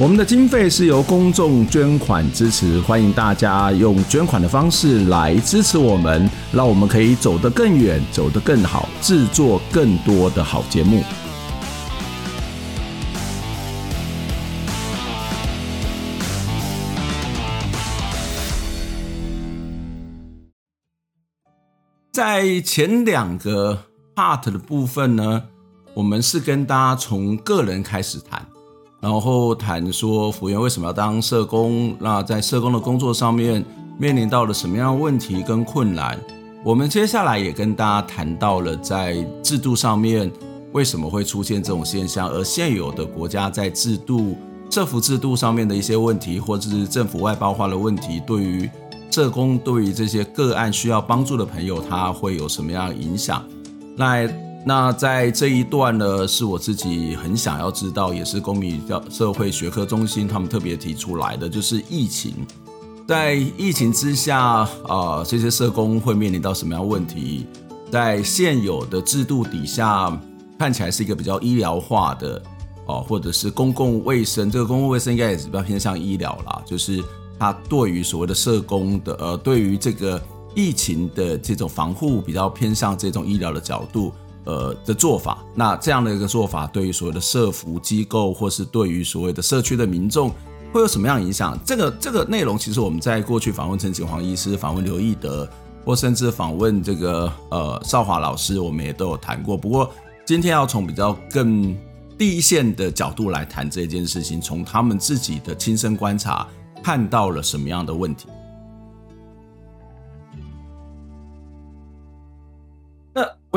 我们的经费是由公众捐款支持，欢迎大家用捐款的方式来支持我们，让我们可以走得更远，走得更好，制作更多的好节目。在前两个 part 的部分呢，我们是跟大家从个人开始谈。然后谈说福原为什么要当社工？那在社工的工作上面面临到了什么样的问题跟困难？我们接下来也跟大家谈到了在制度上面为什么会出现这种现象，而现有的国家在制度、社福制度上面的一些问题，或者是政府外包化的问题，对于社工、对于这些个案需要帮助的朋友，他会有什么样的影响？那。那在这一段呢，是我自己很想要知道，也是公民教社会学科中心他们特别提出来的，就是疫情，在疫情之下啊、这些社工会面临到什么样问题？在现有的制度底下，看起来是一个比较医疗化的哦、或者是公共卫生，这个公共卫生应该也是比较偏向医疗啦，就是它对于所谓的社工的呃，对于这个疫情的这种防护比较偏向这种医疗的角度。呃的做法，那这样的一个做法，对于所谓的社服机构，或是对于所谓的社区的民众，会有什么样影响？这个这个内容，其实我们在过去访问陈景煌医师、访问刘义德，或甚至访问这个呃少华老师，我们也都有谈过。不过今天要从比较更第一线的角度来谈这件事情，从他们自己的亲身观察，看到了什么样的问题？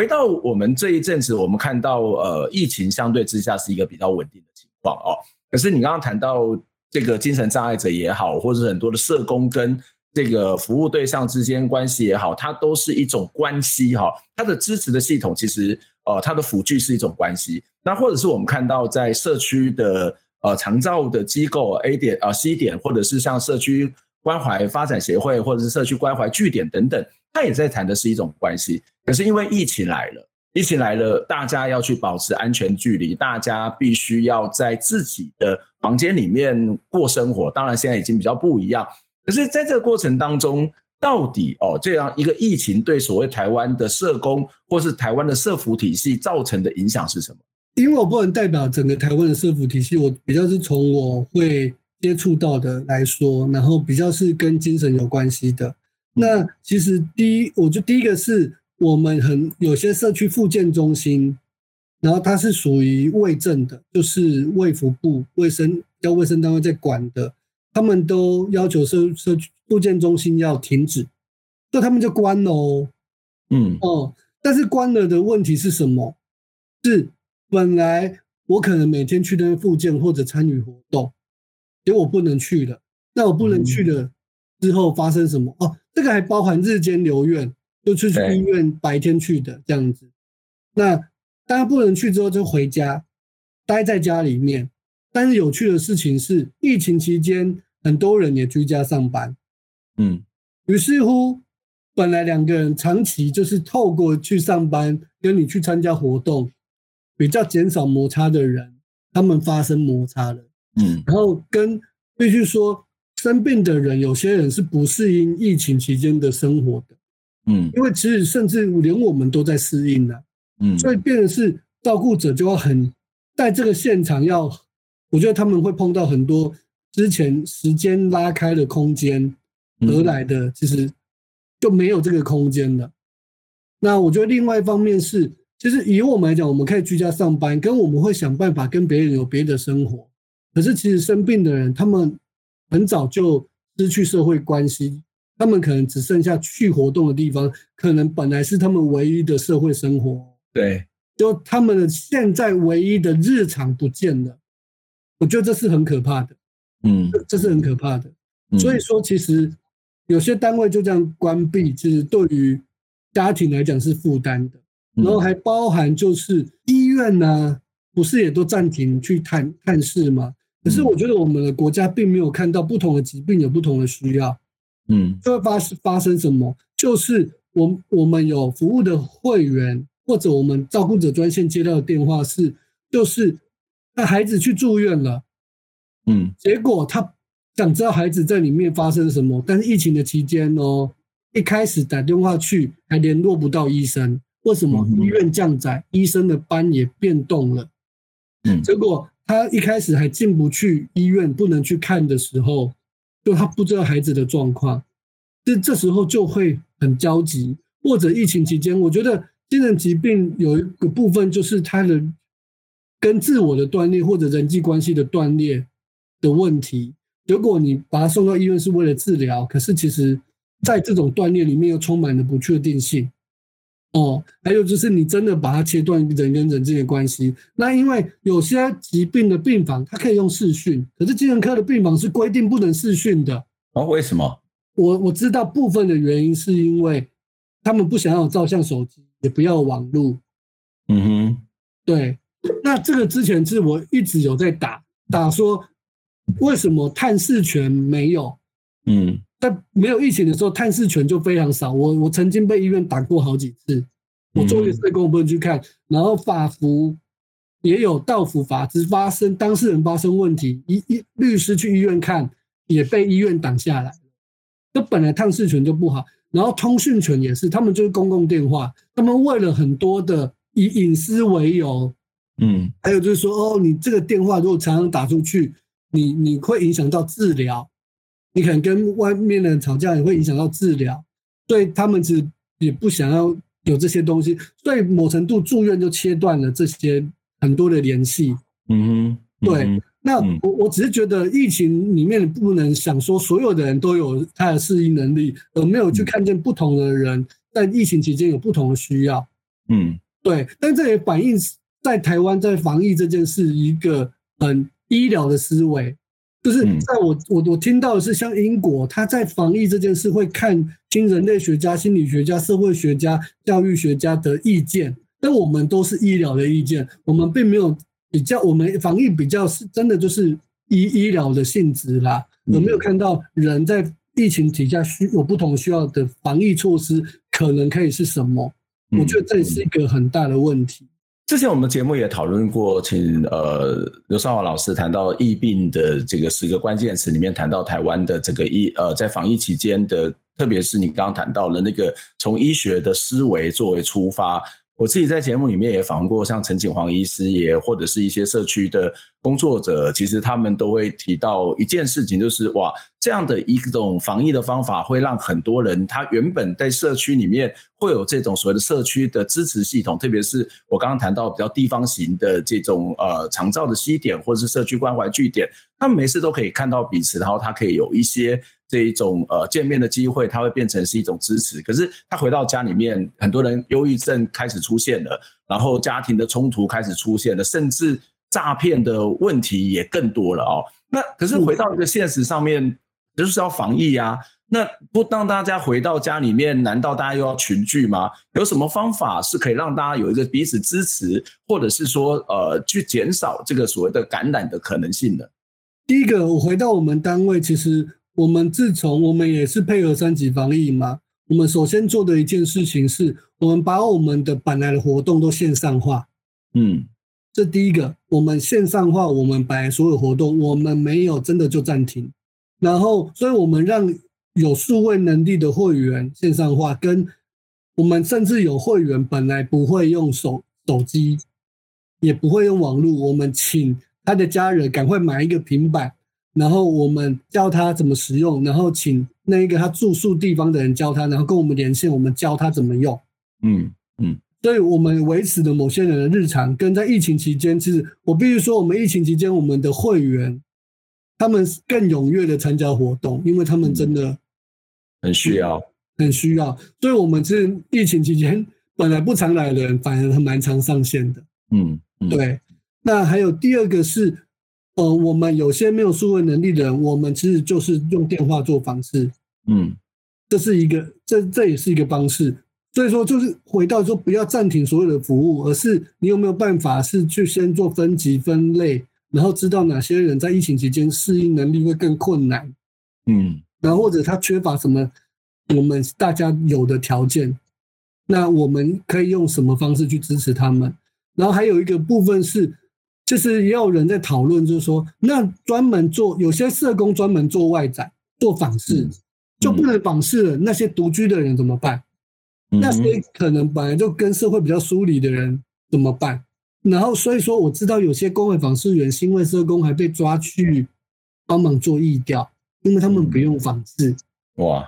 回到我们这一阵子，我们看到呃，疫情相对之下是一个比较稳定的情况哦。可是你刚刚谈到这个精神障碍者也好，或者很多的社工跟这个服务对象之间关系也好，它都是一种关系哈。它的支持的系统其实呃，它的辅具是一种关系。那或者是我们看到在社区的呃长照的机构 A 点啊 C 点，或者是像社区关怀发展协会，或者是社区关怀据点等等。他也在谈的是一种关系，可是因为疫情来了，疫情来了，大家要去保持安全距离，大家必须要在自己的房间里面过生活。当然，现在已经比较不一样。可是，在这个过程当中，到底哦，这样一个疫情对所谓台湾的社工或是台湾的社服体系造成的影响是什么？因为我不能代表整个台湾的社服体系，我比较是从我会接触到的来说，然后比较是跟精神有关系的。那其实第一，我就第一个是我们很有些社区复健中心，然后它是属于卫政的，就是卫福部卫生要卫生单位在管的，他们都要求社社区复健中心要停止，那他们就关了哦。嗯哦，但是关了的问题是什么？是本来我可能每天去那边复健或者参与活动，结果我不能去了。那我不能去了之后发生什么？哦。这个还包含日间留院，就去去医院白天去的这样子。那大家不能去之后就回家，待在家里面。但是有趣的事情是，疫情期间很多人也居家上班。嗯，于是乎，本来两个人长期就是透过去上班，跟你去参加活动，比较减少摩擦的人，他们发生摩擦了。嗯，然后跟必须说。生病的人，有些人是不适应疫情期间的生活的，嗯，因为其实甚至连我们都在适应呢，嗯，所以变成是照顾者就要很在这个现场要，我觉得他们会碰到很多之前时间拉开的空间得来的，其实就没有这个空间了。那我觉得另外一方面是，其实以我们来讲，我们可以居家上班，跟我们会想办法跟别人有别的生活，可是其实生病的人他们。很早就失去社会关系，他们可能只剩下去活动的地方，可能本来是他们唯一的社会生活。对，就他们的现在唯一的日常不见了，我觉得这是很可怕的。嗯，这是很可怕的。所以说，其实有些单位就这样关闭，其实对于家庭来讲是负担的。然后还包含就是医院呢、啊，不是也都暂停去探探视吗？可是我觉得我们的国家并没有看到不同的疾病有不同的需要，嗯，就会发发生什么？就是我我们有服务的会员或者我们照顾者专线接到的电话是，就是那孩子去住院了，嗯，结果他。想知道孩子在里面发生什么，但是疫情的期间哦，一开始打电话去还联络不到医生，为什么？医院降载，医生的班也变动了，嗯，结果他一开始还进不去医院，不能去看的时候，就他不知道孩子的状况，这这时候就会很焦急。或者疫情期间，我觉得精神疾病有一个部分就是他的跟自我的断裂或者人际关系的断裂的问题。如果你把他送到医院是为了治疗，可是其实，在这种断裂里面又充满了不确定性。哦，还有就是你真的把它切断人跟人之间的关系，那因为有些疾病的病房它可以用视讯，可是精神科的病房是规定不能视讯的。哦，为什么？我我知道部分的原因是因为他们不想要照相手机，也不要网络。嗯哼，对。那这个之前是我一直有在打打说。为什么探视权没有？嗯，在没有疫情的时候，探视权就非常少。我我曾经被医院打过好几次，我作为社工不能去看。然后法服也有到府法只发生当事人发生问题，医医律师去医院看也被医院挡下来。这本来探视权就不好，然后通讯权也是，他们就是公共电话，他们为了很多的以隐私为由，嗯，还有就是说哦，你这个电话如果常常打出去。你你会影响到治疗，你可能跟外面的人吵架也会影响到治疗，所以他们其实也不想要有这些东西，所以某程度住院就切断了这些很多的联系。嗯哼，对。嗯、那我我只是觉得疫情里面不能想说所有的人都有他的适应能力，而没有去看见不同的人在疫情期间有不同的需要。嗯，对。但这也反映在台湾在防疫这件事一个很。医疗的思维，就是在我我我听到的是，像英国，他在防疫这件事会看听人类学家、心理学家、社会学家、教育学家的意见，但我们都是医疗的意见，我们并没有比较，我们防疫比较是真的就是医医疗的性质啦，有没有看到人在疫情底下需有不同需要的防疫措施，可能可以是什么？我觉得这是一个很大的问题。之前我们节目也讨论过，请呃刘少华老师谈到疫病的这个十个关键词里面，谈到台湾的这个疫呃在防疫期间的，特别是你刚刚谈到了那个从医学的思维作为出发。我自己在节目里面也访问过，像陈锦煌医师也或者是一些社区的工作者，其实他们都会提到一件事情，就是哇，这样的一种防疫的方法会让很多人他原本在社区里面会有这种所谓的社区的支持系统，特别是我刚刚谈到比较地方型的这种呃长照的西点或者是社区关怀据点，他们每次都可以看到彼此，然后他可以有一些。这一种呃见面的机会，它会变成是一种支持。可是他回到家里面，很多人忧郁症开始出现了，然后家庭的冲突开始出现了，甚至诈骗的问题也更多了哦。那可是回到一个现实上面，就是要防疫啊。那不当大家回到家里面，难道大家又要群聚吗？有什么方法是可以让大家有一个彼此支持，或者是说呃去减少这个所谓的感染的可能性呢？第一个，我回到我们单位，其实。我们自从我们也是配合三级防疫嘛，我们首先做的一件事情是，我们把我们的本来的活动都线上化。嗯，这第一个，我们线上化，我们本来所有活动，我们没有真的就暂停。然后，所以我们让有数位能力的会员线上化，跟我们甚至有会员本来不会用手手机，也不会用网络，我们请他的家人赶快买一个平板。然后我们教他怎么使用，然后请那一个他住宿地方的人教他，然后跟我们连线，我们教他怎么用。嗯嗯，所以我们维持的某些人的日常，跟在疫情期间，其实我必须说，我们疫情期间我们的会员，他们更踊跃的参加活动，因为他们真的很需要，很需要。所以我们是疫情期间本来不常来的人，反而还蛮常上线的。嗯，嗯对。那还有第二个是。呃，我们有些没有数位能力的人，我们其实就是用电话做方式。嗯这是一个，这这也是一个方式。所以说，就是回到说，不要暂停所有的服务，而是你有没有办法是去先做分级分类，然后知道哪些人在疫情期间适应能力会更困难，嗯，然后或者他缺乏什么我们大家有的条件，那我们可以用什么方式去支持他们？然后还有一个部分是，就是也有人在讨论，就是说，那专门做有些社工专门做外展、做访视，就不能访视了，那些独居的人怎么办？那些可能本来就跟社会比较疏离的人怎么办？然后所以说我知道有些公会访视员、新会社工还被抓去帮忙做义调，因为他们不用访视。哇，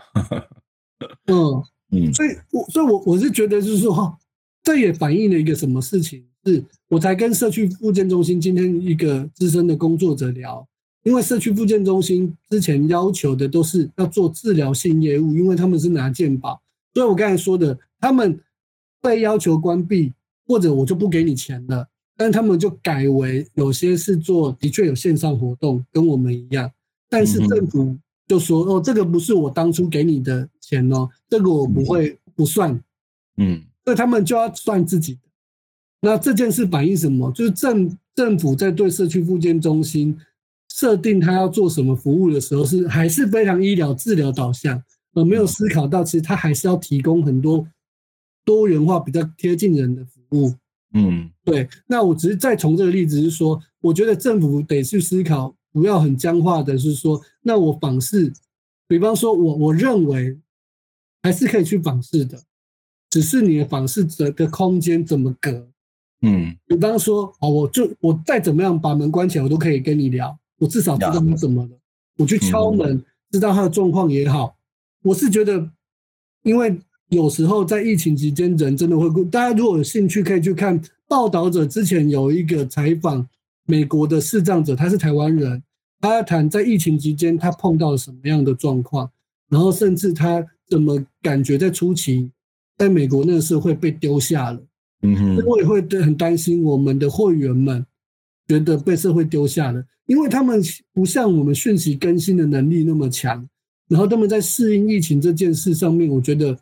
嗯 嗯，所以我所以我我是觉得就是说哈，这也反映了一个什么事情？是我才跟社区复健中心今天一个资深的工作者聊，因为社区复健中心之前要求的都是要做治疗性业务，因为他们是拿健保。所以我刚才说的，他们被要求关闭，或者我就不给你钱了。但他们就改为有些是做，的确有线上活动，跟我们一样。但是政府就说：“哦，这个不是我当初给你的钱哦，这个我不会不算。”嗯，所以他们就要算自己的。那这件事反映什么？就是政政府在对社区复健中心设定他要做什么服务的时候，是还是非常医疗治疗导向。而没有思考到，其实他还是要提供很多多元化、比较贴近人的服务。嗯，对。那我只是再从这个例子是说，我觉得政府得去思考，不要很僵化的是说，那我访视，比方说我我认为还是可以去访视的，只是你的访视者的空间怎么隔？嗯，比方说，哦，我就我再怎么样把门关起来，我都可以跟你聊，我至少知道你怎么了，我去敲门，知道他的状况也好。我是觉得，因为有时候在疫情期间，人真的会。大家如果有兴趣，可以去看报道者之前有一个采访美国的视障者，他是台湾人，他在谈在疫情期间他碰到了什么样的状况，然后甚至他怎么感觉在初期在美国那个社会被丢下了。嗯哼，我也会对很担心我们的会员们觉得被社会丢下了，因为他们不像我们讯息更新的能力那么强。然后他们在适应疫情这件事上面，我觉得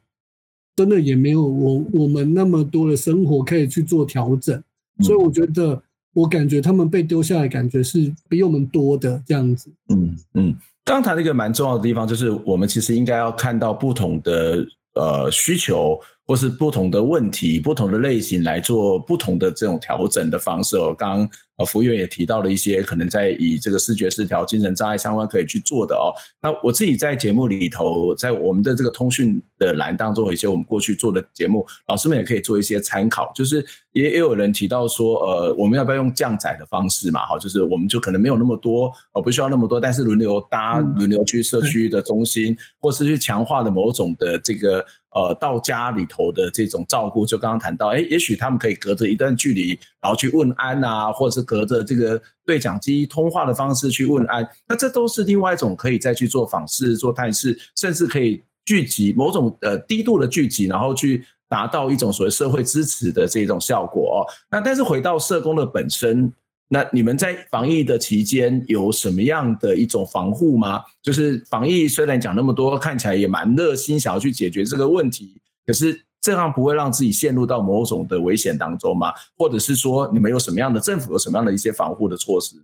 真的也没有我我们那么多的生活可以去做调整，所以我觉得我感觉他们被丢下的感觉是比我们多的这样子。嗯嗯，刚谈了一个蛮重要的地方，就是我们其实应该要看到不同的呃需求。或是不同的问题、不同的类型来做不同的这种调整的方式。哦刚刚呃，服务员也提到了一些可能在以这个视觉失调、精神障碍相关可以去做的哦。那我自己在节目里头，在我们的这个通讯的栏当中，有一些我们过去做的节目，老师们也可以做一些参考。就是也也有人提到说，呃，我们要不要用降载的方式嘛？哈，就是我们就可能没有那么多，呃，不需要那么多，但是轮流搭、轮流去社区的中心，或是去强化的某种的这个。呃，到家里头的这种照顾，就刚刚谈到，哎，也许他们可以隔着一段距离，然后去问安啊，或者是隔着这个对讲机通话的方式去问安，那这都是另外一种可以再去做访视、做探视，甚至可以聚集某种呃低度的聚集，然后去达到一种所谓社会支持的这种效果。那但是回到社工的本身。那你们在防疫的期间有什么样的一种防护吗？就是防疫虽然讲那么多，看起来也蛮热心，想要去解决这个问题，可是这样不会让自己陷入到某种的危险当中吗？或者是说你们有什么样的政府有什么样的一些防护的措施？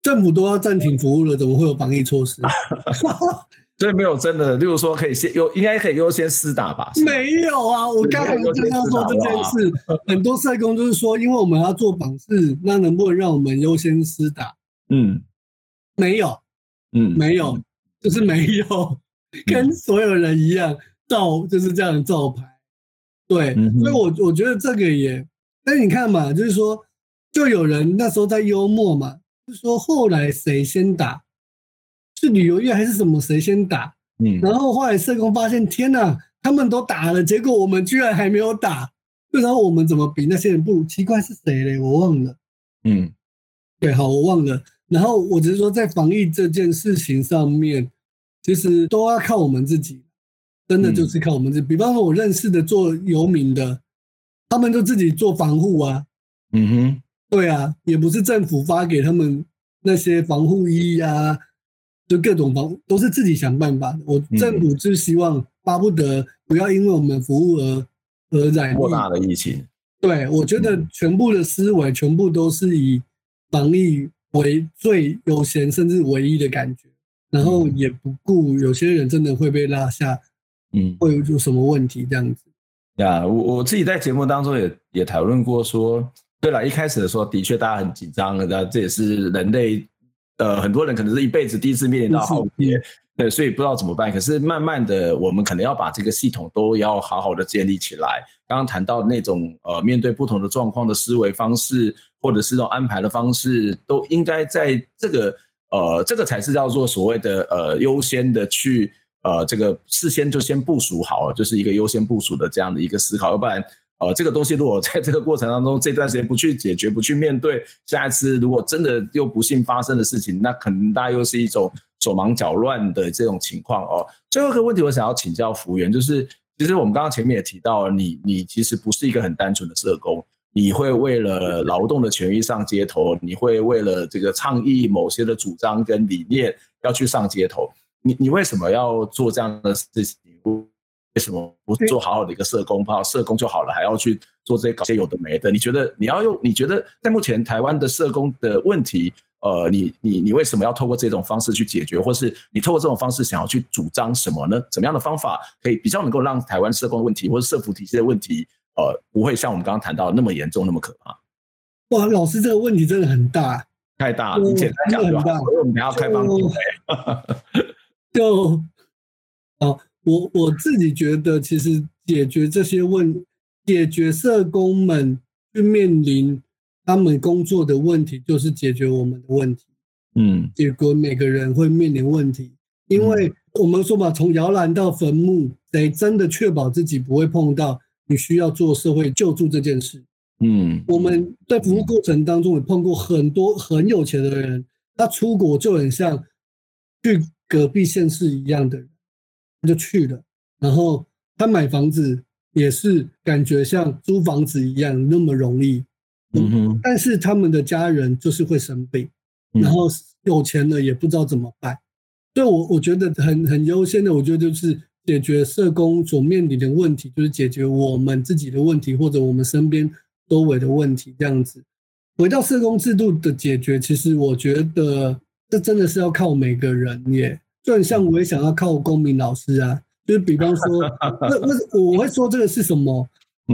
政府都要暂停服务了，怎么会有防疫措施？所以没有真的，例如说可以先优，应该可以优先私打吧？没有啊，我刚才就要说这件事，很多社工就是说，因为我们要做访视，那能不能让我们优先私打？嗯，没有，嗯，没有，就是没有，跟所有人一样，照就是这样的照牌。对，嗯、所以我我觉得这个也，但你看嘛，就是说，就有人那时候在幽默嘛，就是说后来谁先打？是旅游业还是什么？谁先打？嗯，然后后来社工发现，天哪，他们都打了，结果我们居然还没有打，然后我们怎么比那些人不如？奇怪是谁嘞？我忘了。嗯，对，好，我忘了。然后我只是说，在防疫这件事情上面，其实都要靠我们自己，真的就是靠我们自己。嗯、比方说，我认识的做游民的，他们都自己做防护啊。嗯哼，对啊，也不是政府发给他们那些防护衣啊。就各种方都是自己想办法。我政府是希望巴不得不要因为我们服务而而染扩大的疫情。对，我觉得全部的思维全部都是以防疫为最优先，甚至唯一的感觉，然后也不顾有些人真的会被落下，嗯，会有什么问题这样子。呀，我我自己在节目当中也也讨论过说，对了，一开始的时候的确大家很紧张那，这也是人类，呃，很多人可能是一辈子第一次面临到浩劫，对，所以不知道怎么办。可是慢慢的，我们可能要把这个系统都要好好的建立起来。刚刚谈到那种呃，面对不同的状况的思维方式，或者是这种安排的方式，都应该在这个呃，这个才是叫做所谓的呃优先的去。呃，这个事先就先部署好，就是一个优先部署的这样的一个思考，要不然，呃，这个东西如果在这个过程当中这段时间不去解决、不去面对，下一次如果真的又不幸发生的事情，那可能大家又是一种手忙脚乱的这种情况哦。最后一个问题，我想要请教服务员，就是其实我们刚刚前面也提到了，你你其实不是一个很单纯的社工，你会为了劳动的权益上街头，你会为了这个倡议某些的主张跟理念要去上街头。你你为什么要做这样的事情？为什么不做好好的一个社工？好社工就好了，还要去做这些搞些有的没的？你觉得你要用？你觉得在目前台湾的社工的问题，呃，你你你为什么要透过这种方式去解决？或是你透过这种方式想要去主张什么呢？怎么样的方法可以比较能够让台湾社工的问题或者社服体系的问题，呃，不会像我们刚刚谈到的那么严重，那么可怕？哇，老师这个问题真的很大，太大了，你简单讲就好。所以我们要开放。就，哦，我我自己觉得，其实解决这些问，解决社工们去面临他们工作的问题，就是解决我们的问题。嗯，结果每个人会面临问题，因为我们说嘛，从摇篮到坟墓，得真的确保自己不会碰到你需要做社会救助这件事。嗯，我们在服务过程当中也碰过很多很有钱的人，他出国就很像去。隔壁县市一样的人，他就去了。然后他买房子也是感觉像租房子一样那么容易。嗯哼。但是他们的家人就是会生病，然后有钱了也不知道怎么办。所以我我觉得很很优先的，我觉得就是解决社工所面临的问题，就是解决我们自己的问题，或者我们身边周围的问题。这样子，回到社工制度的解决，其实我觉得。这真的是要靠每个人耶，就很像我也想要靠公民老师啊，就是比方说，那那我会说这个是什么？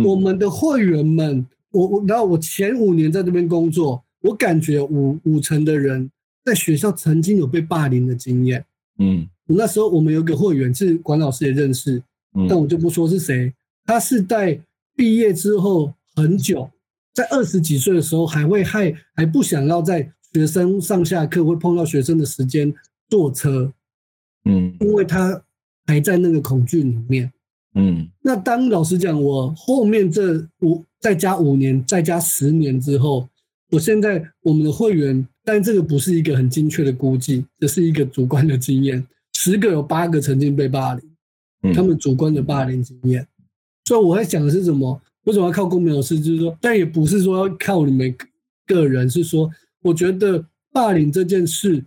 我们的会员们，我我然后我前五年在这边工作，我感觉五五成的人在学校曾经有被霸凌的经验。嗯，那时候我们有个会员是管老师也认识，但我就不说是谁，他是在毕业之后很久，在二十几岁的时候还会害还不想要在。学生上下课会碰到学生的时间坐车，嗯，因为他还在那个恐惧里面，嗯。那当老实讲，我后面这五再加五年，再加十年之后，我现在我们的会员，但这个不是一个很精确的估计，这是一个主观的经验，十个有八个曾经被霸凌，他们主观的霸凌经验。所以我在想的是什么？为什么要靠公民老师？就是说，但也不是说要靠你们个人，是说。我觉得霸凌这件事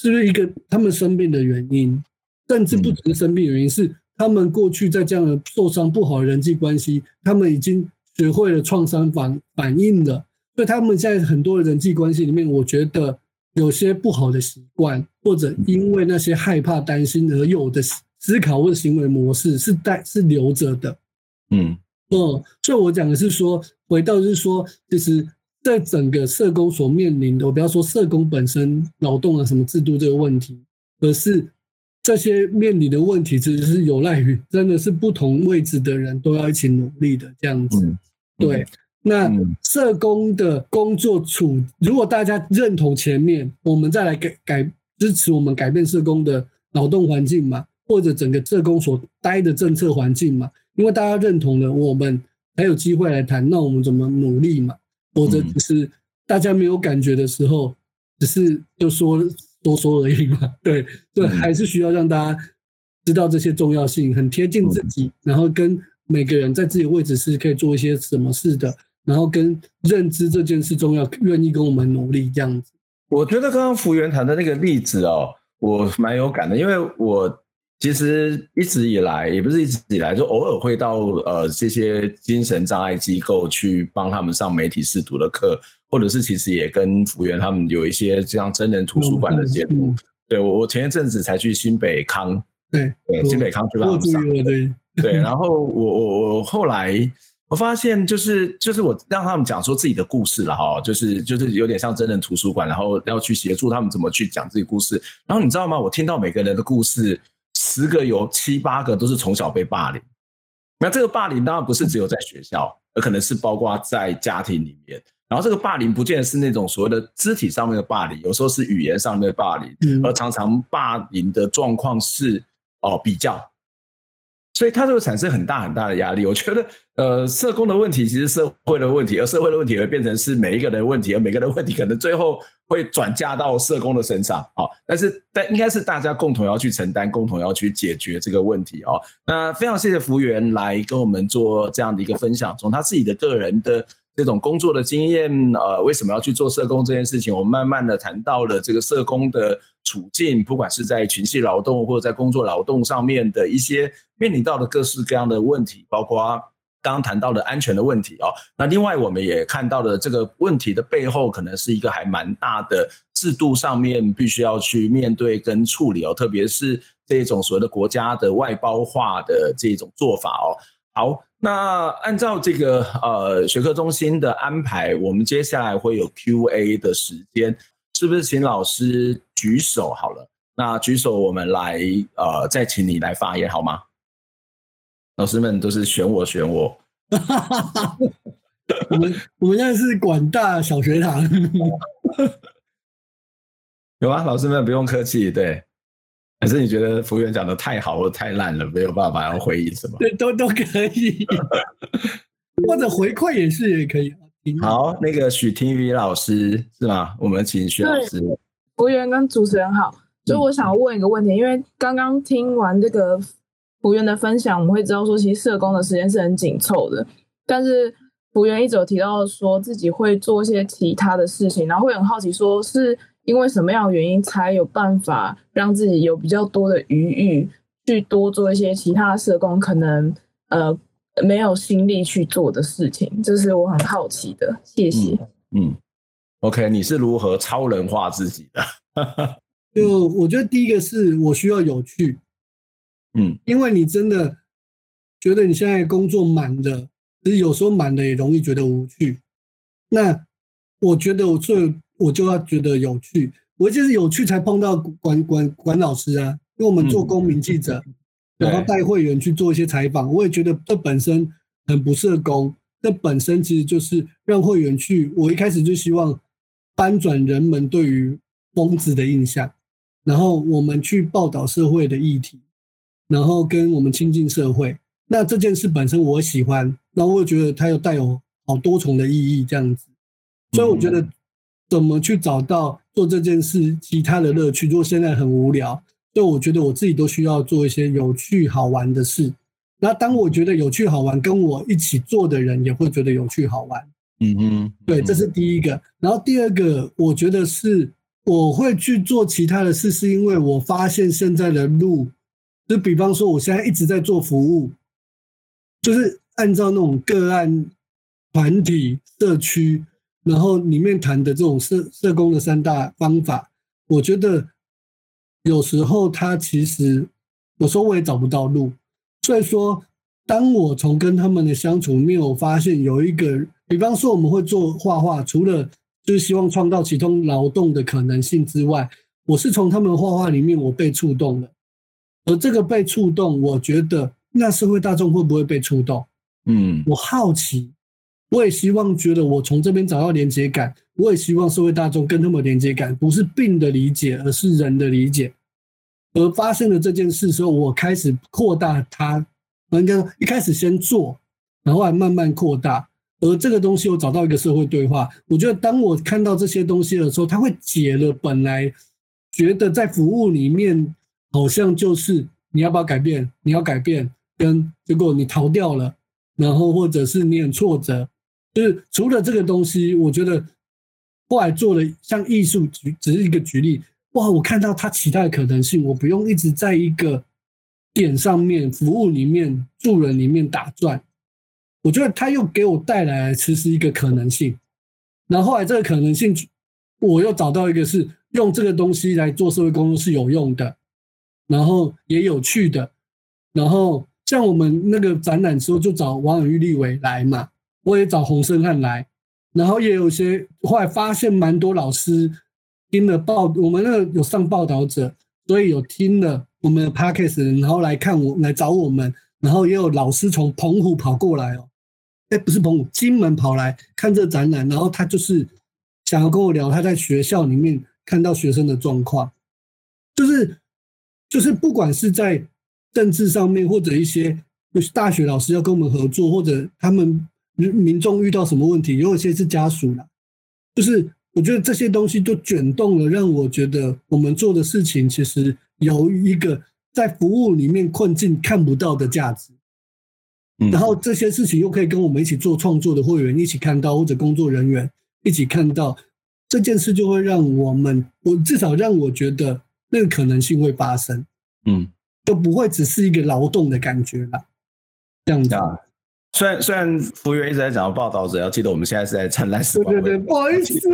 是不是一个他们生病的原因？甚至不只是生病原因，是他们过去在这样的受伤不好的人际关系，他们已经学会了创伤反反应了。所以他们现在很多的人际关系里面，我觉得有些不好的习惯，或者因为那些害怕、担心而有的思考或者行为模式是带是留着的。嗯，哦，所以我讲的是说，回到就是说，其实。在整个社工所面临的，我不要说社工本身劳动啊什么制度这个问题，而是这些面临的问题，其实是有赖于真的是不同位置的人都要一起努力的这样子。对，那社工的工作处，如果大家认同前面，我们再来改改支持我们改变社工的劳动环境嘛，或者整个社工所待的政策环境嘛，因为大家认同了，我们才有机会来谈，那我们怎么努力嘛？或者只是大家没有感觉的时候，只是就说多说而已嘛。对，对，还是需要让大家知道这些重要性，很贴近自己，然后跟每个人在自己位置是可以做一些什么事的，然后跟认知这件事重要，愿意跟我们努力这样子。我觉得刚刚福原谈的那个例子哦，我蛮有感的，因为我其实一直以来也不是一直以来，就偶尔会到呃这些精神障碍机构去帮他们上媒体试读的课，或者是其实也跟福原他们有一些这样真人图书馆的接触。嗯、对，我我前一阵子才去新北康，对对，新北康去帮他们上，对对，然后我我我后来。我发现就是就是我让他们讲说自己的故事了哈，就是就是有点像真人图书馆，然后要去协助他们怎么去讲自己故事。然后你知道吗？我听到每个人的故事，十个有七八个都是从小被霸凌。那这个霸凌当然不是只有在学校，而可能是包括在家庭里面。然后这个霸凌不见得是那种所谓的肢体上面的霸凌，有时候是语言上面的霸凌，而常常霸凌的状况是哦比较。所以它就会产生很大很大的压力。我觉得，呃，社工的问题其实社会的问题，而社会的问题会变成是每一个人的问题，而每个人的问题可能最后会转嫁到社工的身上。好，但是但应该是大家共同要去承担，共同要去解决这个问题哦。那非常谢谢福原来跟我们做这样的一个分享，从他自己的个人的。这种工作的经验，呃，为什么要去做社工这件事情？我们慢慢的谈到了这个社工的处境，不管是在群系劳动或者在工作劳动上面的一些面临到的各式各样的问题，包括刚刚谈到的安全的问题哦。那另外，我们也看到了这个问题的背后，可能是一个还蛮大的制度上面必须要去面对跟处理哦，特别是这种所谓的国家的外包化的这种做法哦。好。那按照这个呃学科中心的安排，我们接下来会有 Q&A 的时间，是不是请老师举手好了？那举手，我们来呃再请你来发言好吗？老师们都是选我选我，我们我们现在是广大小学堂，有啊？老师们不用客气，对。还是你觉得服务员讲的太好或太烂了，没有办法要回应什么？对，都都可以，或者回馈也是也可以。好，那个许婷瑜老师是吗？我们请许老师。服务员跟主持人好，就我想要问一个问题，嗯、因为刚刚听完这个服务员的分享，我们会知道说，其实社工的时间是很紧凑的，但是服务员一直有提到说自己会做一些其他的事情，然后会很好奇说是。因为什么样的原因才有办法让自己有比较多的余裕去多做一些其他社工可能呃没有心力去做的事情？这是我很好奇的。谢谢。嗯，嗯，OK，你是如何超人化自己的？就我觉得第一个是我需要有趣。嗯，因为你真的觉得你现在工作满了，其实有时候满了也容易觉得无趣。那我觉得我最我就要觉得有趣，我就是有趣才碰到管管管老师啊，因为我们做公民记者，嗯、然后带会员去做一些采访，我也觉得这本身很不社工，这本身其实就是让会员去。我一开始就希望翻转人们对于疯子的印象，然后我们去报道社会的议题，然后跟我们亲近社会。那这件事本身我喜欢，然后我也觉得它又带有好多重的意义，这样子，所以我觉得。怎么去找到做这件事其他的乐趣？如果现在很无聊，所以我觉得我自己都需要做一些有趣好玩的事。那当我觉得有趣好玩，跟我一起做的人也会觉得有趣好玩。嗯嗯，对，这是第一个。然后第二个，我觉得是我会去做其他的事，是因为我发现现在的路，就比方说我现在一直在做服务，就是按照那种个案、团体、社区。然后里面谈的这种社社工的三大方法，我觉得有时候他其实有时候我也找不到路，所以说当我从跟他们的相处里面，我发现有一个，比方说我们会做画画，除了就是希望创造其中劳动的可能性之外，我是从他们画画里面我被触动了，而这个被触动，我觉得那社会大众会不会被触动？嗯，我好奇。我也希望觉得我从这边找到连接感，我也希望社会大众跟他们连接感不是病的理解，而是人的理解。而发生了这件事之后，我开始扩大它，刚刚一开始先做，然后慢慢扩大。而这个东西，我找到一个社会对话。我觉得当我看到这些东西的时候，它会解了本来觉得在服务里面好像就是你要不要改变，你要改变，跟结果你逃掉了，然后或者是你很挫折。就是除了这个东西，我觉得后来做的像艺术举，只是一个举例。哇，我看到它其他的可能性，我不用一直在一个点上面、服务里面、助人里面打转。我觉得他又给我带来其实一个可能性。然后后来这个可能性，我又找到一个是用这个东西来做社会工作是有用的，然后也有趣的。然后像我们那个展览时候就找王永玉立委来嘛，我也找洪胜汉来，然后也有些后来发现蛮多老师听了报，我们那个有上报道者。所以有听了我们的 podcast，然后来看我来找我们，然后也有老师从澎湖跑过来哦，哎，不是澎湖，金门跑来看这展览，然后他就是想要跟我聊他在学校里面看到学生的状况，就是就是不管是在政治上面，或者一些就是大学老师要跟我们合作，或者他们民众遇到什么问题，有一些是家属啦，就是。我觉得这些东西都卷动了，让我觉得我们做的事情其实有一个在服务里面困境看不到的价值。然后这些事情又可以跟我们一起做创作的会员一起看到，或者工作人员一起看到这件事，就会让我们，我至少让我觉得那个可能性会发生。嗯，就不会只是一个劳动的感觉了。这样子。虽然虽然服务员一直在讲到报道者，要记得我们现在是在灿烂时光。对对对，不好意思，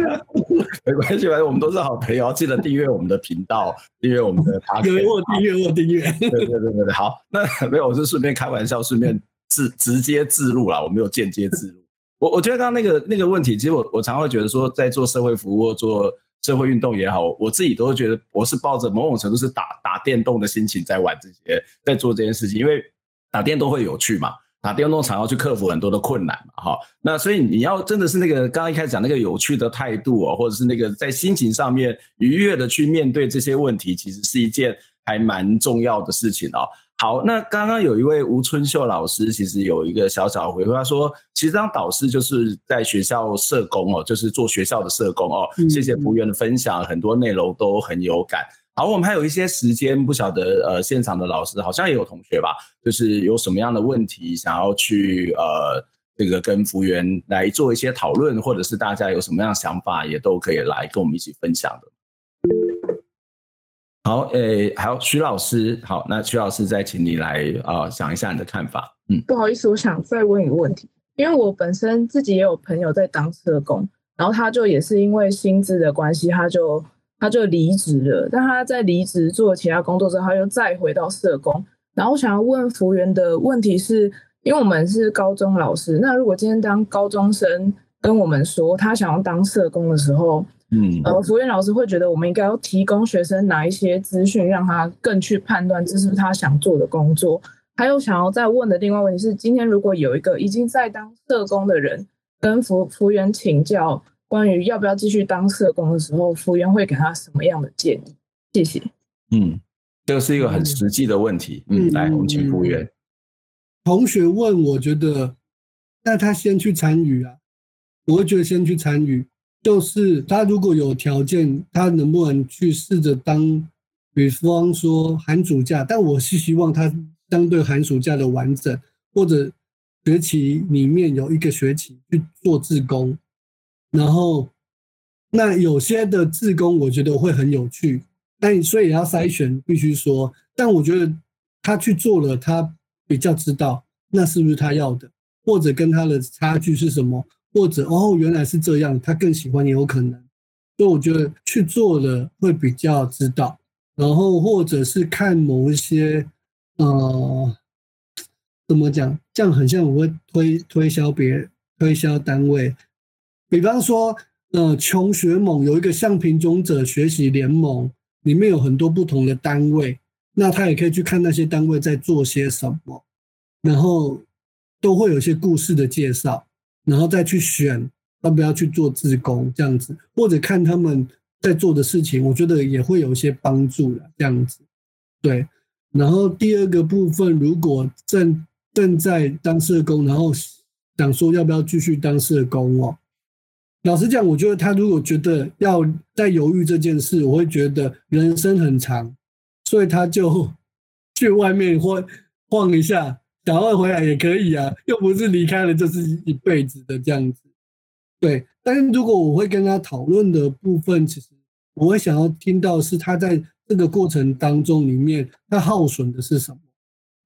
没关系，反正我们都是好朋友，记得订阅我们的频道，订阅我们的。给我订阅，我订阅。对对对对对，好，那没有，我是顺便开玩笑，顺便直直接自入啦，我没有间接自入。我我觉得刚刚那个那个问题，其实我我常常会觉得说，在做社会服务、做社会运动也好，我自己都会觉得我是抱着某种程度是打打电动的心情在玩这些，在做这件事情，因为打电动会有趣嘛。打电动常要去克服很多的困难嘛，哈，那所以你要真的是那个刚刚一开始讲那个有趣的态度哦，或者是那个在心情上面愉悦的去面对这些问题，其实是一件还蛮重要的事情哦。好，那刚刚有一位吴春秀老师，其实有一个小小的回复，他说，其实当导师就是在学校社工哦，就是做学校的社工哦。谢谢福源的分享，很多内容都很有感。好，我们还有一些时间，不晓得呃，现场的老师好像也有同学吧，就是有什么样的问题想要去呃，这个跟福原来做一些讨论，或者是大家有什么样想法，也都可以来跟我们一起分享的。好，诶，还有徐老师，好，那徐老师再请你来啊，呃，讲一下你的看法。嗯，不好意思，我想再问一个问题，因为我本身自己也有朋友在当社工，然后他就也是因为薪资的关系，他就。他就离职了，但他在离职做其他工作之后，他又再回到社工。然后我想要问福原的问题是，因为我们是高中老师，那如果今天当高中生跟我们说他想要当社工的时候，嗯，呃，福原老师会觉得我们应该要提供学生哪一些资讯，让他更去判断这是不是他想做的工作？还有想要再问的另外问题是，今天如果有一个已经在当社工的人跟福福原请教。关于要不要继续当社工的时候，福原会给他什么样的建议？谢谢。嗯，这个是一个很实际的问题。嗯，嗯来，我们请福原。同学问，我觉得，那他先去参与啊。我会觉得先去参与，就是他如果有条件，他能不能去试着当，比方说寒暑假，但我是希望他相对寒暑假的完整，或者学期里面有一个学期去做志工。然后，那有些的自工我觉得会很有趣，但所以也要筛选，必须说。但我觉得他去做了，他比较知道那是不是他要的，或者跟他的差距是什么，或者哦原来是这样，他更喜欢也有可能。所以我觉得去做了会比较知道。然后或者是看某一些呃，怎么讲，这样很像我会推推销别人，推销单位。比方说，呃，穷学盟有一个向贫穷者学习联盟，里面有很多不同的单位，那他也可以去看那些单位在做些什么，然后都会有些故事的介绍，然后再去选要不要去做志工这样子，或者看他们在做的事情，我觉得也会有一些帮助的这样子。对，然后第二个部分，如果正正在当社工，然后想说要不要继续当社工哦。老实讲，我觉得他如果觉得要再犹豫这件事，我会觉得人生很长，所以他就去外面晃晃一下，想要回来也可以啊，又不是离开了就是一辈子的这样子。对，但是如果我会跟他讨论的部分，其实我会想要听到是他在这个过程当中里面他耗损的是什么，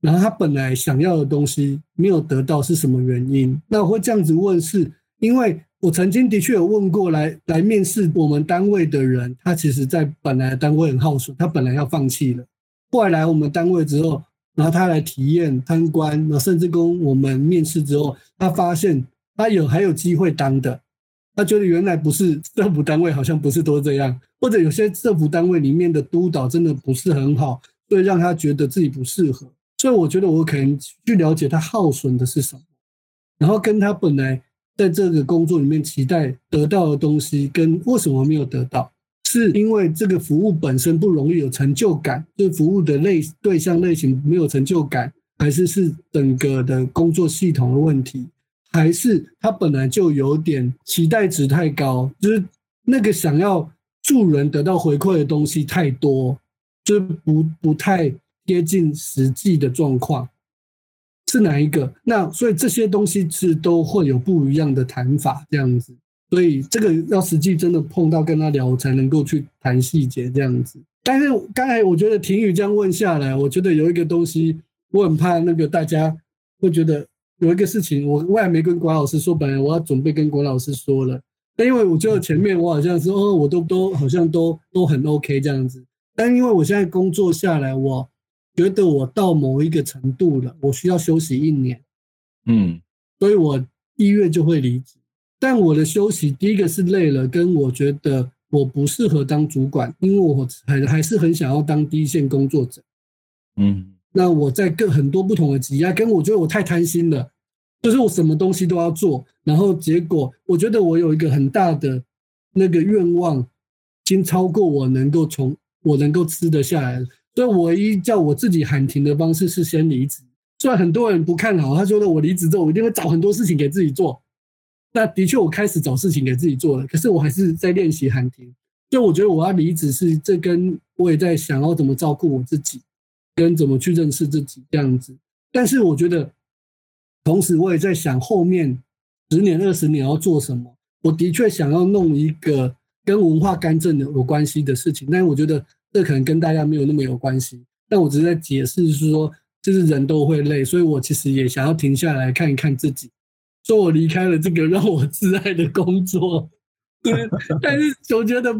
然后他本来想要的东西没有得到是什么原因？那我会这样子问是，是因为我曾经的确有问过来来面试我们单位的人，他其实在本来单位很耗损，他本来要放弃了，后来来我们单位之后，然后他来体验参观，然后甚至跟我们面试之后，他发现他有还有机会当的，他觉得原来不是政府单位好像不是都这样，或者有些政府单位里面的督导真的不是很好，所以让他觉得自己不适合。所以我觉得我可能去了解他耗损的是什么，然后跟他本来在这个工作里面期待得到的东西，跟为什么没有得到，是因为这个服务本身不容易有成就感，对服务的类对象类型没有成就感，还是是整个的工作系统的问题，还是他本来就有点期待值太高，就是那个想要助人得到回馈的东西太多，就是不不太。贴近实际的状况是哪一个？那所以这些东西是都会有不一样的谈法，这样子。所以这个要实际真的碰到跟他聊，才能够去谈细节这样子。但是刚才我觉得婷宇这样问下来，我觉得有一个东西，我很怕那个大家会觉得有一个事情，我我还没跟管老师说，本来我要准备跟管老师说了，但因为我觉得前面我好像是哦，我都都好像都都很 OK 这样子，但因为我现在工作下来，我。觉得我到某一个程度了，我需要休息一年，嗯，所以我一月就会离职。但我的休息，第一个是累了，跟我觉得我不适合当主管，因为我还还是很想要当第一线工作者，嗯。那我在各很多不同的挤压，跟我觉得我太贪心了，就是我什么东西都要做，然后结果我觉得我有一个很大的那个愿望，已经超过我能够从我能够吃得下来。所以，我唯一叫我自己喊停的方式是先离职。虽然很多人不看好，他说的我离职之后，我一定会找很多事情给自己做。那的确，我开始找事情给自己做了。可是，我还是在练习喊停。就我觉得我要离职，是这跟我也在想要怎么照顾我自己，跟怎么去认识自己这样子。但是，我觉得同时我也在想后面十年、二十年要做什么。我的确想要弄一个跟文化干政的有关系的事情，但是我觉得。这可能跟大家没有那么有关系，但我只是在解释，是说，就是人都会累，所以我其实也想要停下来看一看自己，说我离开了这个让我挚爱的工作，对，但是我觉得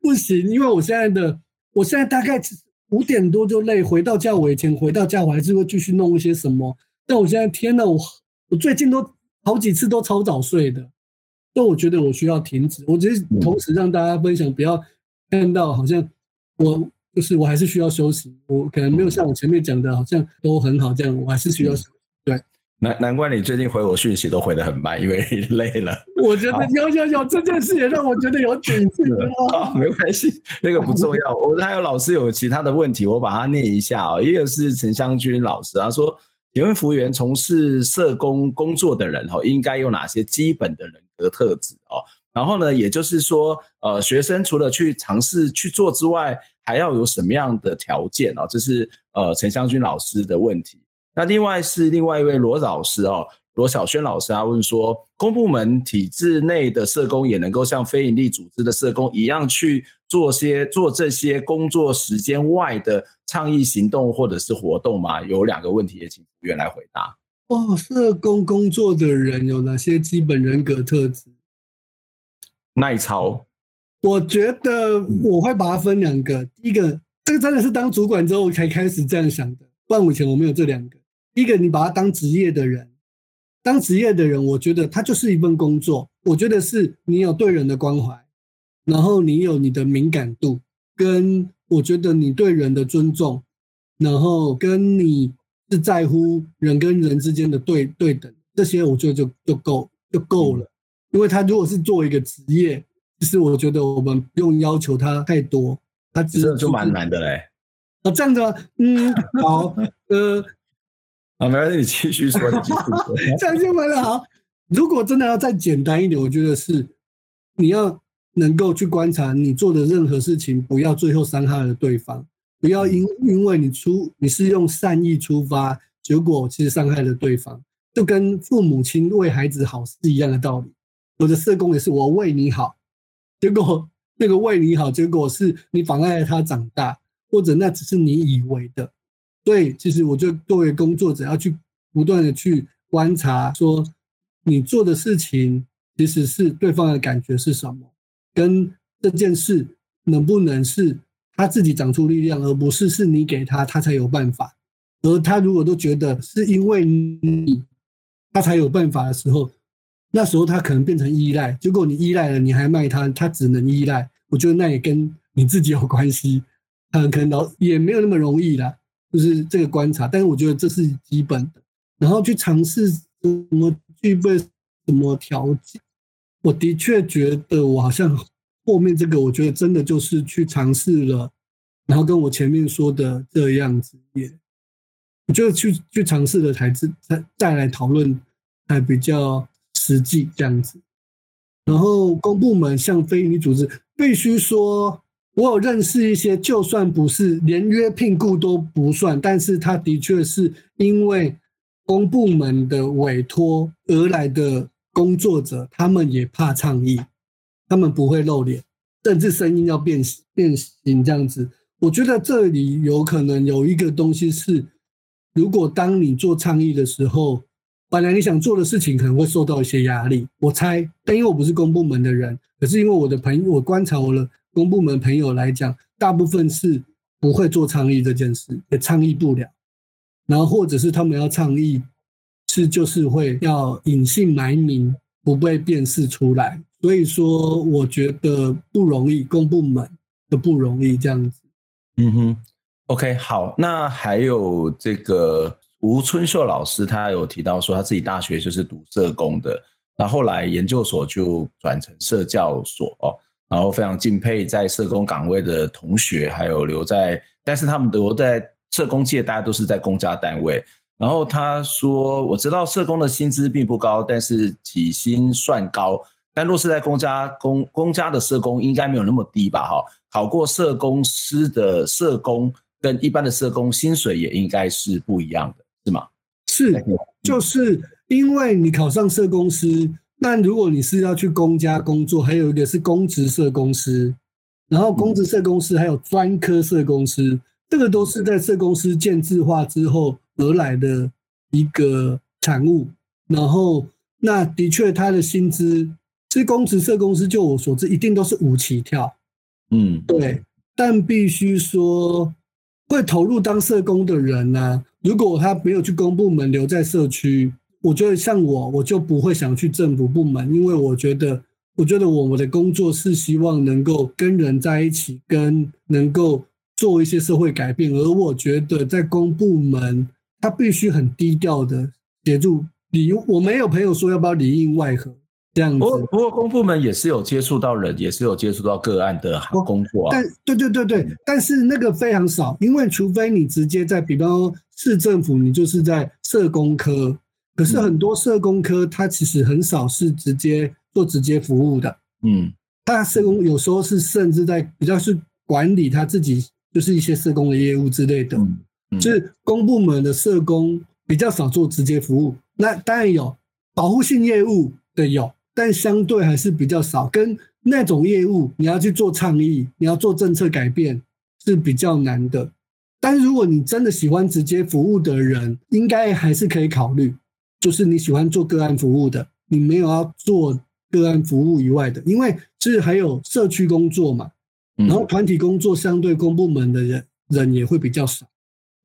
不行，因为我现在的，我现在大概五点多就累，回到家我以前回到家我还是会继续弄一些什么，但我现在天呐，我我最近都好几次都超早睡的，所以我觉得我需要停止，我只是同时让大家分享，不要看到好像。我就是，我还是需要休息。我可能没有像我前面讲的，好像都很好这样。我还是需要休息。对，难难怪你最近回我讯息都回得很慢，因为 累了。我觉得有有有这件事也让我觉得有点困扰。啊，没关系，那个不重要。我还有老师有其他的问题，我把它念一下啊。一个是陈湘君老师，他说：“请问服务员从事社工工作的人哈，应该有哪些基本的人格特质哦？然后呢，也就是说，呃，学生除了去尝试去做之外，还要有什么样的条件啊？这是呃陈湘军老师的问题。那另外是另外一位罗老师哦，罗小轩老师他问说，公部门体制内的社工也能够像非营利组织的社工一样去做些做这些工作时间外的倡议行动或者是活动吗？有两个问题也请服务员来回答。哦，社工工作的人有哪些基本人格特质？耐操。我觉得我会把它分两个，第一个，这个真的是当主管之后才开始这样想的，不然以前我没有这两个。第一个，你把它当职业的人，当职业的人，我觉得它就是一份工作。我觉得是你有对人的关怀，然后你有你的敏感度，跟我觉得你对人的尊重，然后跟你是在乎人跟人之间的对对等，这些我觉得就就够就够了。因为他如果是做一个职业。其实我觉得我们不用要求他太多，他只是就蛮难的嘞。哦，这样子吗？嗯，好，呃，啊，没关系，你继续说，你继续说。这样就完了。好，如果真的要再简单一点，我觉得是你要能够去观察你做的任何事情，不要最后伤害了对方，不要因因为你出你是用善意出发，结果其实伤害了对方，就跟父母亲为孩子好是一样的道理。我的社工也是，我为你好。结果那个为你好，结果是你妨碍了他长大，或者那只是你以为的。所以其实我就作为工作者要去不断的去观察，说你做的事情其实是对方的感觉是什么，跟这件事能不能是他自己长出力量，而不是是你给他，他才有办法。而他如果都觉得是因为你，他才有办法的时候，那时候他可能变成依赖。结果你依赖了，你还卖他，他只能依赖。我觉得那也跟你自己有关系，很 可能老也没有那么容易啦。就是这个观察，但是我觉得这是基本的。然后去尝试什么具备什么条件，我的确觉得我好像后面这个，我觉得真的就是去尝试了，然后跟我前面说的这样子也。我觉得去去尝试了才再再再来讨论，才比较实际这样子。然后公部门像非营利组织，必须说，我有认识一些，就算不是连约聘雇都不算，但是他的确是因为公部门的委托而来的工作者，他们也怕倡议，他们不会露脸，甚至声音要变变形这样子。我觉得这里有可能有一个东西是。如果当你做倡议的时候，本来你想做的事情可能会受到一些压力，我猜。但因为我不是公部门的人，可是因为我的朋友，我观察我的公部门朋友来讲，大部分是不会做倡议这件事，也倡议不了。然后或者是他们要倡议，是就是会要隐姓埋名，不被辨识出来。所以说，我觉得不容易，公部门的不容易这样子。嗯哼。OK，好，那还有这个吴春秀老师，他有提到说他自己大学就是读社工的，那后来研究所就转成社教所哦，然后非常敬佩在社工岗位的同学，还有留在，但是他们留在社工界，大家都是在公家单位。然后他说，我知道社工的薪资并不高，但是起薪算高，但若是在公家公公家的社工，应该没有那么低吧？哈，考过社工师的社工。跟一般的社工薪水也应该是不一样的，是吗？是，就是因为你考上社公司，那如果你是要去公家工作，还有一个是公职社公司，然后公职社公司还有专科社公司，这个都是在社公司建制化之后而来的一个产物。然后，那的确他的薪资是公职社公司，就我所知，一定都是五起跳。嗯，对，但必须说。会投入当社工的人呢、啊，如果他没有去公部门，留在社区，我觉得像我，我就不会想去政府部门，因为我觉得，我觉得我们的工作是希望能够跟人在一起，跟能够做一些社会改变，而我觉得在公部门，他必须很低调的协助里，我没有朋友说要不要里应外合。这样子，不过不过公部门也是有接触到人，也是有接触到个案的工作啊。但对对对对，但是那个非常少，因为除非你直接在，比方说市政府，你就是在社工科。可是很多社工科，它其实很少是直接做直接服务的。嗯，他社工有时候是甚至在比较是管理他自己，就是一些社工的业务之类的。嗯，就是公部门的社工比较少做直接服务。那当然有保护性业务的有。但相对还是比较少，跟那种业务，你要去做倡议，你要做政策改变是比较难的。但是如果你真的喜欢直接服务的人，应该还是可以考虑，就是你喜欢做个案服务的，你没有要做个案服务以外的，因为是还有社区工作嘛，然后团体工作相对公部门的人人也会比较少，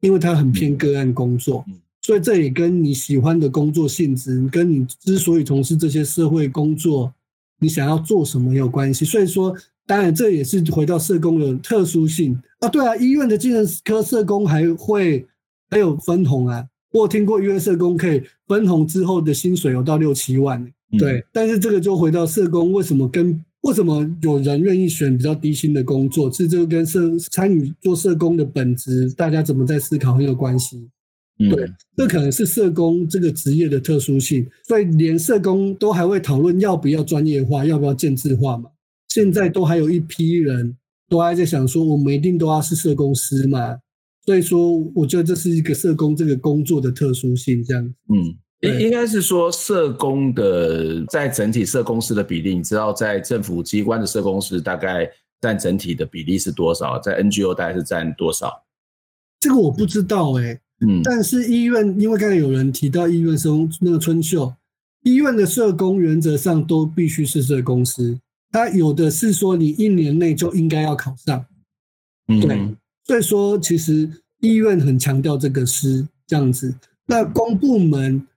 因为他很偏个案工作。所以这也跟你喜欢的工作性质，跟你之所以从事这些社会工作，你想要做什么有关系。所以说，当然这也是回到社工的特殊性啊。对啊，医院的精神科社工还会还有分红啊。我有听过医院社工可以分红之后的薪水有到六七万。对，但是这个就回到社工为什么跟为什么有人愿意选比较低薪的工作，是这个跟社参与做社工的本质，大家怎么在思考很有关系。对，这可能是社工这个职业的特殊性，所以连社工都还会讨论要不要专业化，要不要建制化嘛。现在都还有一批人都还在想说，我们一定都要是社工师嘛。所以说，我觉得这是一个社工这个工作的特殊性，这样。嗯，应应该是说，社工的在整体社工师的比例，你知道，在政府机关的社工师大概占整体的比例是多少？在 NGO 大概是占多少？这个我不知道哎、欸。嗯，但是医院，因为刚才有人提到医院生那个春秀，医院的社工原则上都必须是社工师，他有的是说你一年内就应该要考上。嗯，对，所以说其实医院很强调这个师这样子。那公部门，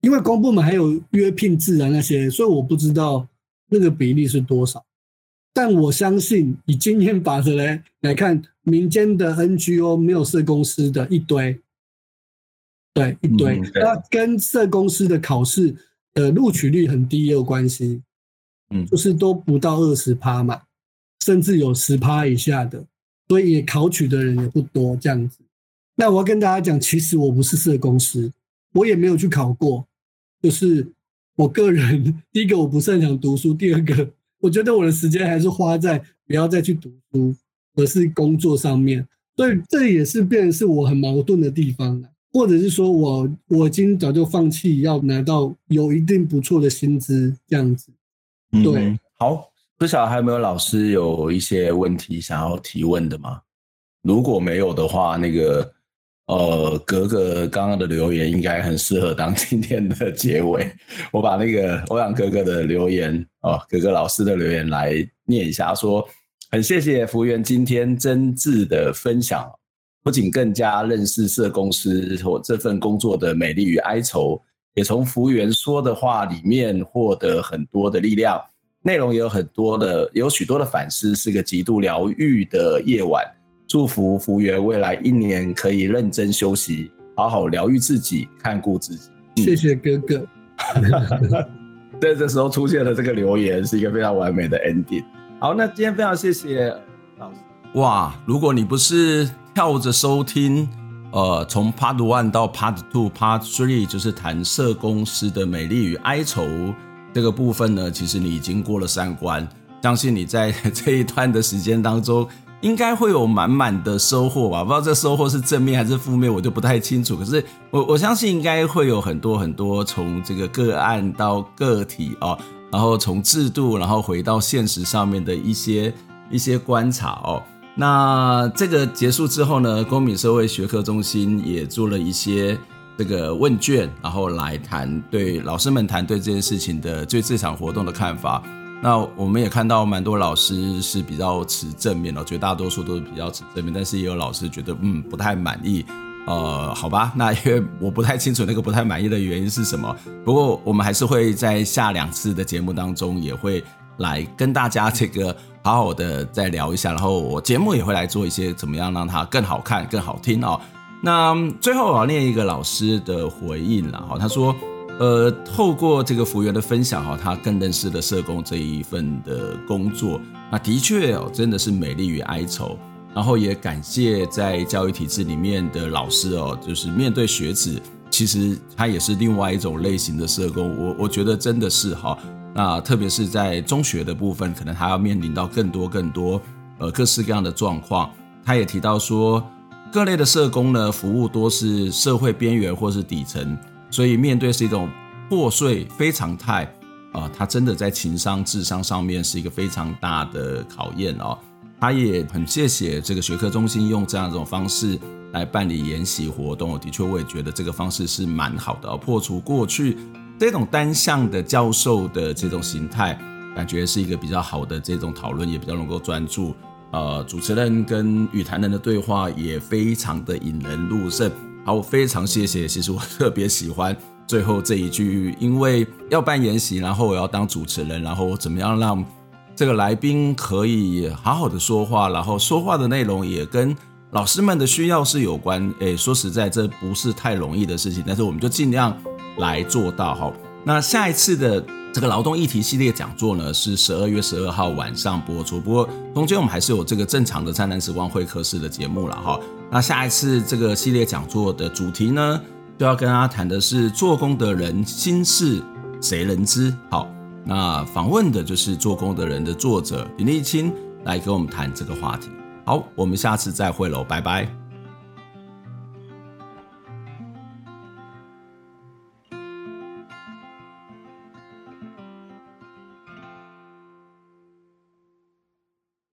因为公部门还有约聘制啊那些，所以我不知道那个比例是多少。但我相信以经验法则来来看，民间的 NGO 没有社公司的一堆。对，一堆，那跟社公司的考试的录取率很低也有关系，嗯，就是都不到二十趴嘛，甚至有十趴以下的，所以也考取的人也不多这样子。那我要跟大家讲，其实我不是社工师，我也没有去考过，就是我个人，第一个我不擅长读书，第二个我觉得我的时间还是花在不要再去读书，而是工作上面，所以这也是变是我很矛盾的地方。或者是说我我已经早就放弃要拿到有一定不错的薪资这样子，对，嗯、好，不晓得还有没有老师有一些问题想要提问的吗？如果没有的话，那个呃格格刚刚的留言应该很适合当 今天的结尾。我把那个欧阳格格的留言哦，格格老师的留言来念一下，说很谢谢福源今天真挚的分享。不仅更加认识社公司或这份工作的美丽与哀愁，也从服务员说的话里面获得很多的力量。内容也有很多的，有许多的反思，是个极度疗愈的夜晚。祝福服务员未来一年可以认真休息，好好疗愈自己，看顾自己。谢谢哥哥。在这时候出现了这个留言，是一个非常完美的 ending。好，那今天非常谢谢老师。哇，如果你不是。跳着收听，呃，从 Part One 到 Part Two，Part Three 就是谈社公司的美丽与哀愁这个部分呢。其实你已经过了三关，相信你在这一段的时间当中，应该会有满满的收获吧？不知道这收获是正面还是负面，我就不太清楚。可是我我相信应该会有很多很多从这个个案到个体哦，然后从制度，然后回到现实上面的一些一些观察哦。那这个结束之后呢，公民社会学科中心也做了一些这个问卷，然后来谈对老师们谈对这件事情的对这场活动的看法。那我们也看到蛮多老师是比较持正面的，绝大多数都是比较持正面，但是也有老师觉得嗯不太满意。呃，好吧，那因为我不太清楚那个不太满意的原因是什么。不过我们还是会在下两次的节目当中也会来跟大家这个。好好的再聊一下，然后我节目也会来做一些怎么样让它更好看、更好听哦。那最后我要念一个老师的回应了哈，他说：呃，透过这个服务员的分享哈，他更认识了社工这一份的工作。那的确哦，真的是美丽与哀愁。然后也感谢在教育体制里面的老师哦，就是面对学子，其实他也是另外一种类型的社工。我我觉得真的是哈。那特别是在中学的部分，可能还要面临到更多更多呃各式各样的状况。他也提到说，各类的社工呢，服务多是社会边缘或是底层，所以面对是一种破碎非常态啊，他真的在情商智商上面是一个非常大的考验哦。他也很谢谢这个学科中心用这样一种方式来办理研习活动，的确我也觉得这个方式是蛮好的，破除过去。这种单向的教授的这种形态，感觉是一个比较好的这种讨论，也比较能够专注。呃，主持人跟与谈人的对话也非常的引人入胜。好，我非常谢谢。其实我特别喜欢最后这一句，因为要办研习，然后我要当主持人，然后怎么样让这个来宾可以好好的说话，然后说话的内容也跟老师们的需要是有关。诶，说实在，这不是太容易的事情，但是我们就尽量。来做到哈，那下一次的这个劳动议题系列讲座呢，是十二月十二号晚上播出。不过中间我们还是有这个正常的灿烂时光会客室的节目了哈。那下一次这个系列讲座的主题呢，就要跟大家谈的是做工的人心事谁人知？好，那访问的就是做工的人的作者林立青来跟我们谈这个话题。好，我们下次再会喽，拜拜。